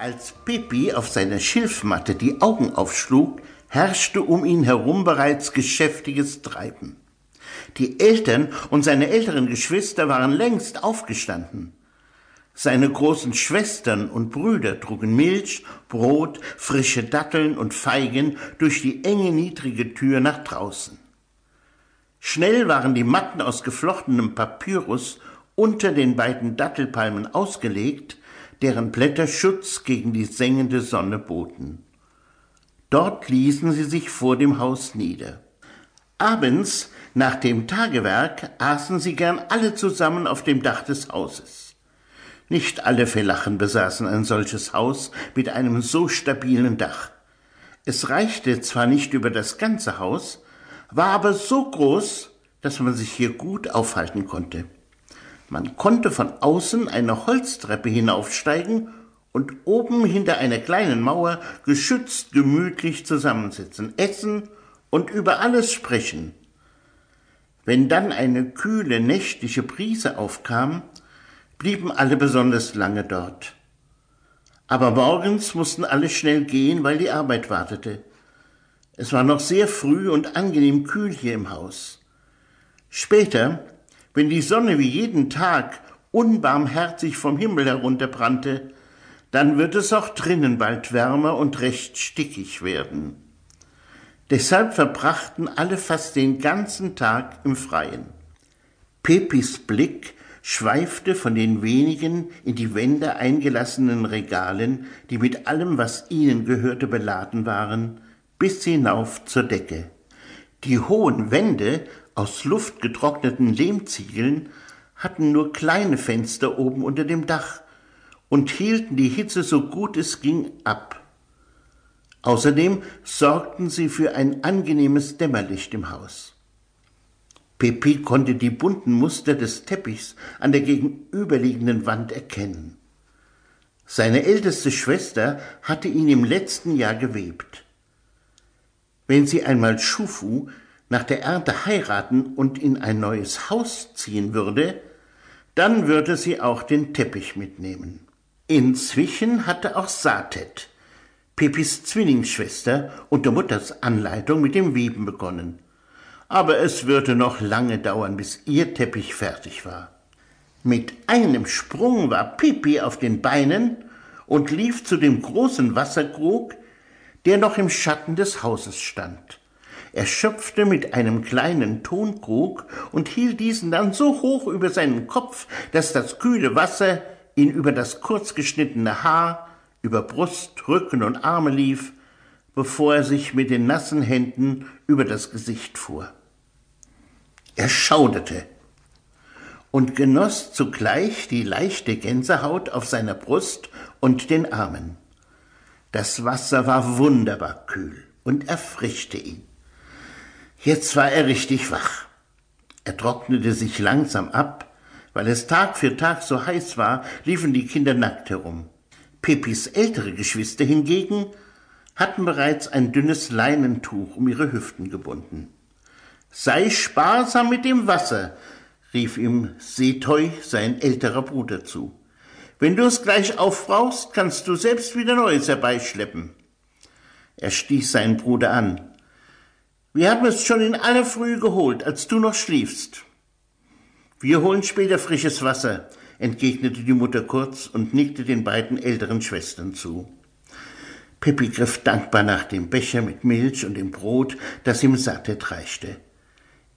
Als Pippi auf seiner Schilfmatte die Augen aufschlug, herrschte um ihn herum bereits geschäftiges Treiben. Die Eltern und seine älteren Geschwister waren längst aufgestanden. Seine großen Schwestern und Brüder trugen Milch, Brot, frische Datteln und Feigen durch die enge niedrige Tür nach draußen. Schnell waren die Matten aus geflochtenem Papyrus unter den beiden Dattelpalmen ausgelegt, deren Blätter Schutz gegen die sengende Sonne boten. Dort ließen sie sich vor dem Haus nieder. Abends, nach dem Tagewerk, aßen sie gern alle zusammen auf dem Dach des Hauses. Nicht alle Felachen besaßen ein solches Haus mit einem so stabilen Dach. Es reichte zwar nicht über das ganze Haus, war aber so groß, dass man sich hier gut aufhalten konnte. Man konnte von außen eine Holztreppe hinaufsteigen und oben hinter einer kleinen Mauer geschützt gemütlich zusammensitzen, essen und über alles sprechen. Wenn dann eine kühle nächtliche Brise aufkam, blieben alle besonders lange dort. Aber morgens mussten alle schnell gehen, weil die Arbeit wartete. Es war noch sehr früh und angenehm kühl hier im Haus. Später, wenn die Sonne wie jeden Tag unbarmherzig vom Himmel herunterbrannte, dann wird es auch drinnen bald wärmer und recht stickig werden. Deshalb verbrachten alle fast den ganzen Tag im Freien. Pepis Blick schweifte von den wenigen in die Wände eingelassenen Regalen, die mit allem, was ihnen gehörte, beladen waren, bis hinauf zur Decke. Die hohen Wände aus luftgetrockneten Lehmziegeln hatten nur kleine Fenster oben unter dem Dach und hielten die Hitze so gut es ging ab. Außerdem sorgten sie für ein angenehmes Dämmerlicht im Haus. Pepi konnte die bunten Muster des Teppichs an der gegenüberliegenden Wand erkennen. Seine älteste Schwester hatte ihn im letzten Jahr gewebt. Wenn sie einmal Schufu nach der Ernte heiraten und in ein neues Haus ziehen würde, dann würde sie auch den Teppich mitnehmen. Inzwischen hatte auch Satet, Pepis Zwillingsschwester, unter Mutters Anleitung mit dem Weben begonnen. Aber es würde noch lange dauern, bis ihr Teppich fertig war. Mit einem Sprung war Pipi auf den Beinen und lief zu dem großen Wasserkrug, der noch im Schatten des Hauses stand. Er schöpfte mit einem kleinen Tonkrug und hielt diesen dann so hoch über seinen Kopf, dass das kühle Wasser ihn über das kurz geschnittene Haar, über Brust, Rücken und Arme lief, bevor er sich mit den nassen Händen über das Gesicht fuhr. Er schauderte und genoss zugleich die leichte Gänsehaut auf seiner Brust und den Armen. Das Wasser war wunderbar kühl und erfrischte ihn. Jetzt war er richtig wach. Er trocknete sich langsam ab, weil es Tag für Tag so heiß war, liefen die Kinder nackt herum. Pepis ältere Geschwister hingegen hatten bereits ein dünnes Leinentuch um ihre Hüften gebunden. Sei sparsam mit dem Wasser, rief ihm Setoi, sein älterer Bruder, zu. Wenn du es gleich aufbrauchst, kannst du selbst wieder Neues herbeischleppen. Er stieß seinen Bruder an. Wir haben es schon in aller Früh geholt, als du noch schliefst. Wir holen später frisches Wasser, entgegnete die Mutter kurz und nickte den beiden älteren Schwestern zu. Pippi griff dankbar nach dem Becher mit Milch und dem Brot, das ihm Sattet reichte.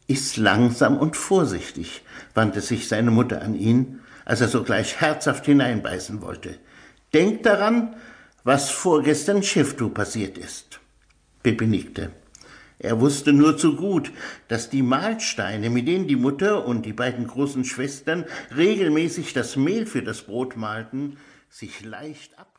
Iss langsam und vorsichtig, wandte sich seine Mutter an ihn als er sogleich herzhaft hineinbeißen wollte. Denk daran, was vorgestern Schifftu passiert ist. Pippi nickte. Er wusste nur zu gut, dass die Mahlsteine, mit denen die Mutter und die beiden großen Schwestern regelmäßig das Mehl für das Brot mahlten, sich leicht ab